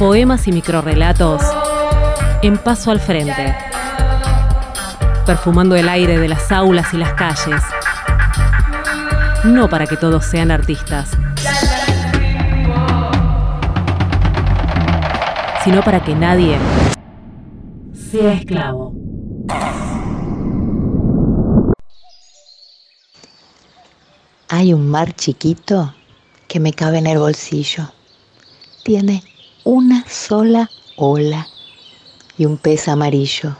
Poemas y microrrelatos en paso al frente, perfumando el aire de las aulas y las calles. No para que todos sean artistas, sino para que nadie sea esclavo. Hay un mar chiquito que me cabe en el bolsillo. Tiene una sola ola y un pez amarillo.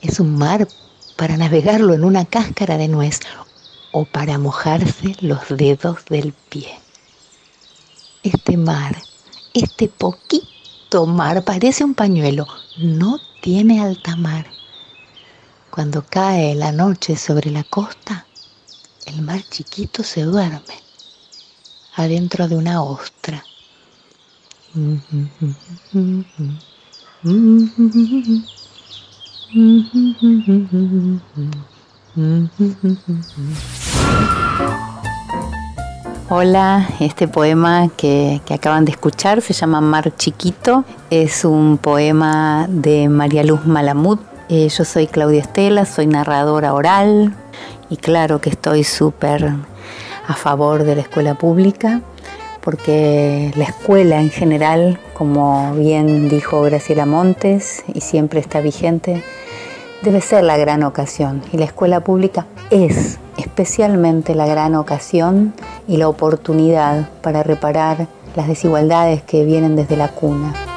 Es un mar para navegarlo en una cáscara de nuez o para mojarse los dedos del pie. Este mar, este poquito mar, parece un pañuelo, no tiene alta mar. Cuando cae la noche sobre la costa, el mar chiquito se duerme adentro de una ostra. Hola, este poema que, acaban de escuchar se llama Mar Chiquito. Es un poema de María Luz Malamud. Eh, yo soy Claudia Estela, soy narradora oral y claro que estoy súper a favor de la escuela pública, porque la escuela en general, como bien dijo Graciela Montes y siempre está vigente, debe ser la gran ocasión. Y la escuela pública es especialmente la gran ocasión y la oportunidad para reparar las desigualdades que vienen desde la cuna.